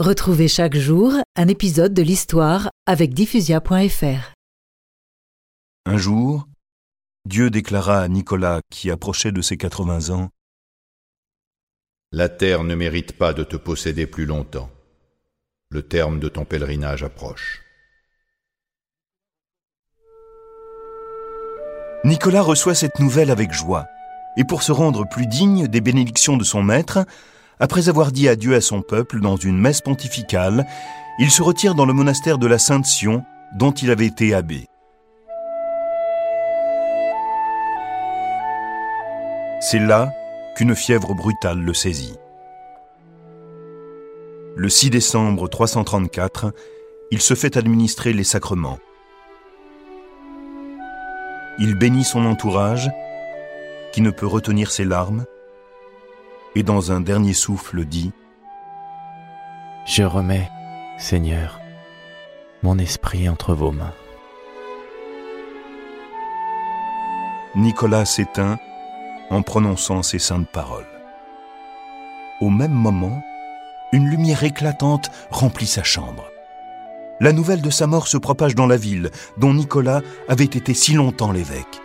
Retrouvez chaque jour un épisode de l'histoire avec diffusia.fr. Un jour, Dieu déclara à Nicolas, qui approchait de ses 80 ans, La terre ne mérite pas de te posséder plus longtemps. Le terme de ton pèlerinage approche. Nicolas reçoit cette nouvelle avec joie, et pour se rendre plus digne des bénédictions de son maître, après avoir dit adieu à son peuple dans une messe pontificale, il se retire dans le monastère de la Sainte Sion, dont il avait été abbé. C'est là qu'une fièvre brutale le saisit. Le 6 décembre 334, il se fait administrer les sacrements. Il bénit son entourage, qui ne peut retenir ses larmes, et dans un dernier souffle dit ⁇ Je remets, Seigneur, mon esprit entre vos mains. Nicolas s'éteint en prononçant ces saintes paroles. Au même moment, une lumière éclatante remplit sa chambre. La nouvelle de sa mort se propage dans la ville, dont Nicolas avait été si longtemps l'évêque.